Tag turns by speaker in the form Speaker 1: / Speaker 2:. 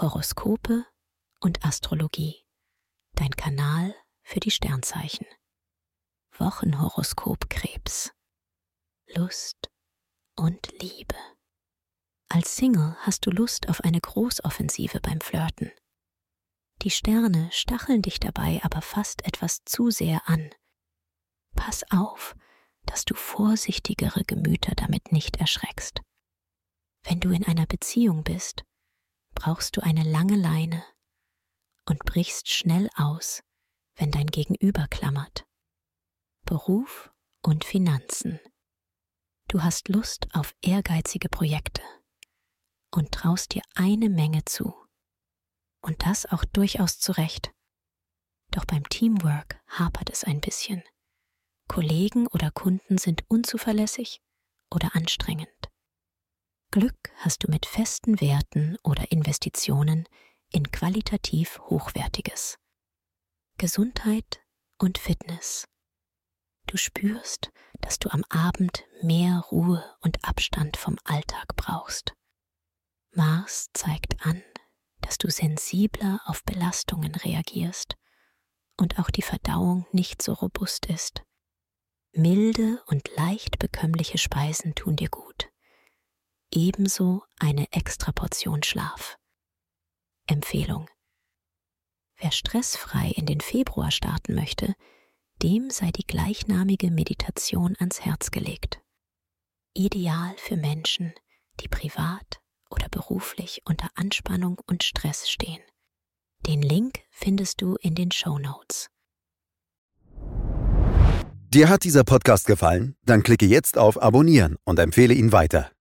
Speaker 1: Horoskope und Astrologie. Dein Kanal für die Sternzeichen. Wochenhoroskop Krebs. Lust und Liebe. Als Single hast du Lust auf eine Großoffensive beim Flirten. Die Sterne stacheln dich dabei aber fast etwas zu sehr an. Pass auf, dass du vorsichtigere Gemüter damit nicht erschreckst. Wenn du in einer Beziehung bist, brauchst du eine lange Leine und brichst schnell aus, wenn dein Gegenüber klammert. Beruf und Finanzen. Du hast Lust auf ehrgeizige Projekte und traust dir eine Menge zu. Und das auch durchaus zurecht. Doch beim Teamwork hapert es ein bisschen. Kollegen oder Kunden sind unzuverlässig oder anstrengend. Glück hast du mit festen Werten oder Investitionen in qualitativ Hochwertiges. Gesundheit und Fitness. Du spürst, dass du am Abend mehr Ruhe und Abstand vom Alltag brauchst. Mars zeigt an, dass du sensibler auf Belastungen reagierst und auch die Verdauung nicht so robust ist. Milde und leicht bekömmliche Speisen tun dir gut ebenso eine Extraportion Schlaf. Empfehlung. Wer stressfrei in den Februar starten möchte, dem sei die gleichnamige Meditation ans Herz gelegt. Ideal für Menschen, die privat oder beruflich unter Anspannung und Stress stehen. Den Link findest du in den Show Notes.
Speaker 2: Dir hat dieser Podcast gefallen? Dann klicke jetzt auf Abonnieren und empfehle ihn weiter.